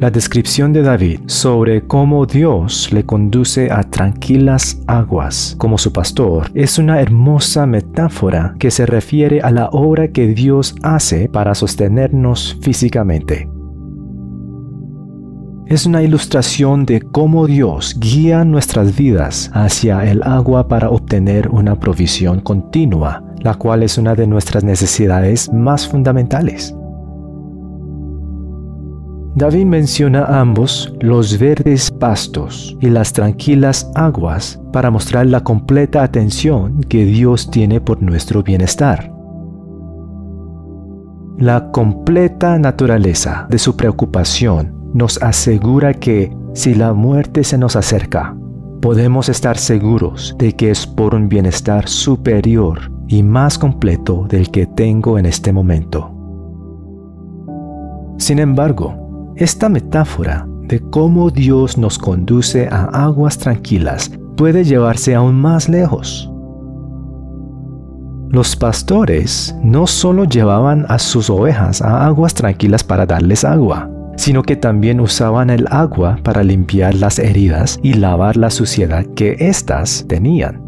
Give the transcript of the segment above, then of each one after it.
La descripción de David sobre cómo Dios le conduce a tranquilas aguas como su pastor es una hermosa metáfora que se refiere a la obra que Dios hace para sostenernos físicamente. Es una ilustración de cómo Dios guía nuestras vidas hacia el agua para obtener una provisión continua, la cual es una de nuestras necesidades más fundamentales. David menciona ambos los verdes pastos y las tranquilas aguas para mostrar la completa atención que Dios tiene por nuestro bienestar. La completa naturaleza de su preocupación nos asegura que si la muerte se nos acerca, podemos estar seguros de que es por un bienestar superior y más completo del que tengo en este momento. Sin embargo, esta metáfora de cómo Dios nos conduce a aguas tranquilas puede llevarse aún más lejos. Los pastores no solo llevaban a sus ovejas a aguas tranquilas para darles agua, sino que también usaban el agua para limpiar las heridas y lavar la suciedad que éstas tenían.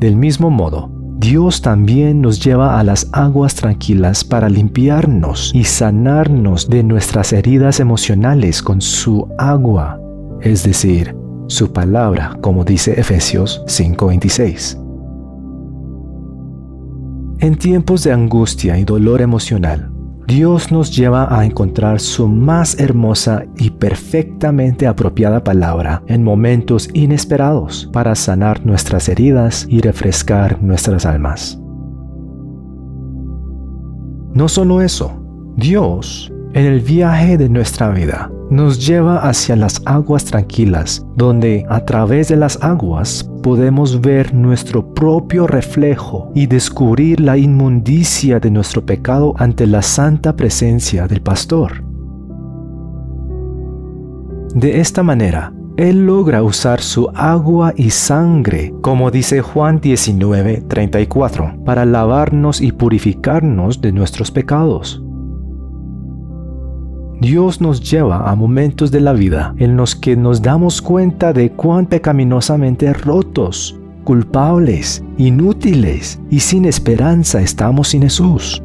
Del mismo modo, Dios también nos lleva a las aguas tranquilas para limpiarnos y sanarnos de nuestras heridas emocionales con su agua, es decir, su palabra, como dice Efesios 5:26. En tiempos de angustia y dolor emocional, Dios nos lleva a encontrar su más hermosa y perfectamente apropiada palabra en momentos inesperados para sanar nuestras heridas y refrescar nuestras almas. No solo eso, Dios en el viaje de nuestra vida, nos lleva hacia las aguas tranquilas, donde a través de las aguas podemos ver nuestro propio reflejo y descubrir la inmundicia de nuestro pecado ante la santa presencia del pastor. De esta manera, Él logra usar su agua y sangre, como dice Juan 19:34, para lavarnos y purificarnos de nuestros pecados. Dios nos lleva a momentos de la vida en los que nos damos cuenta de cuán pecaminosamente rotos, culpables, inútiles y sin esperanza estamos sin Jesús.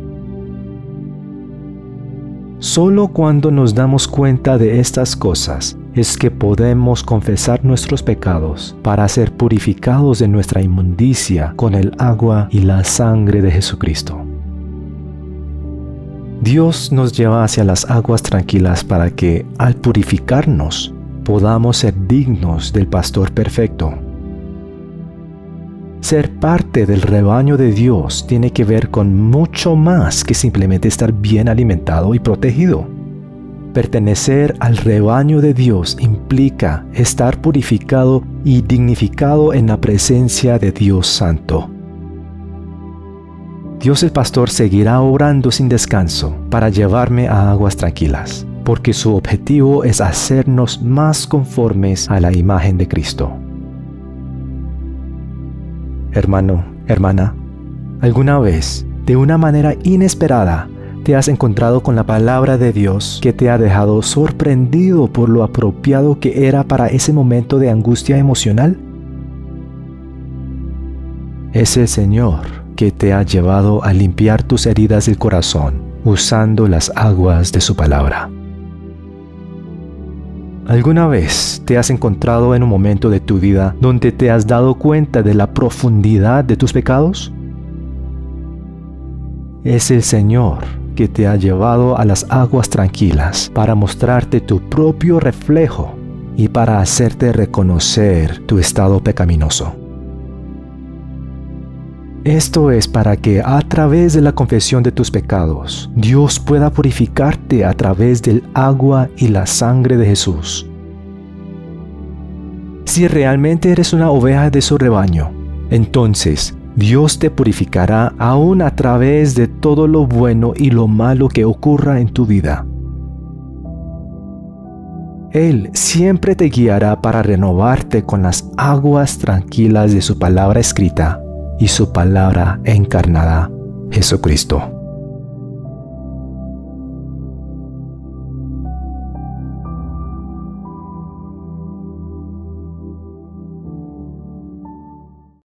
Solo cuando nos damos cuenta de estas cosas es que podemos confesar nuestros pecados para ser purificados de nuestra inmundicia con el agua y la sangre de Jesucristo. Dios nos lleva hacia las aguas tranquilas para que, al purificarnos, podamos ser dignos del pastor perfecto. Ser parte del rebaño de Dios tiene que ver con mucho más que simplemente estar bien alimentado y protegido. Pertenecer al rebaño de Dios implica estar purificado y dignificado en la presencia de Dios Santo. Dios el pastor seguirá orando sin descanso para llevarme a aguas tranquilas, porque su objetivo es hacernos más conformes a la imagen de Cristo. Hermano, hermana, ¿alguna vez, de una manera inesperada, te has encontrado con la palabra de Dios que te ha dejado sorprendido por lo apropiado que era para ese momento de angustia emocional? Es el Señor que te ha llevado a limpiar tus heridas del corazón usando las aguas de su palabra. ¿Alguna vez te has encontrado en un momento de tu vida donde te has dado cuenta de la profundidad de tus pecados? Es el Señor que te ha llevado a las aguas tranquilas para mostrarte tu propio reflejo y para hacerte reconocer tu estado pecaminoso. Esto es para que a través de la confesión de tus pecados, Dios pueda purificarte a través del agua y la sangre de Jesús. Si realmente eres una oveja de su rebaño, entonces Dios te purificará aún a través de todo lo bueno y lo malo que ocurra en tu vida. Él siempre te guiará para renovarte con las aguas tranquilas de su palabra escrita y su palabra encarnada, Jesucristo.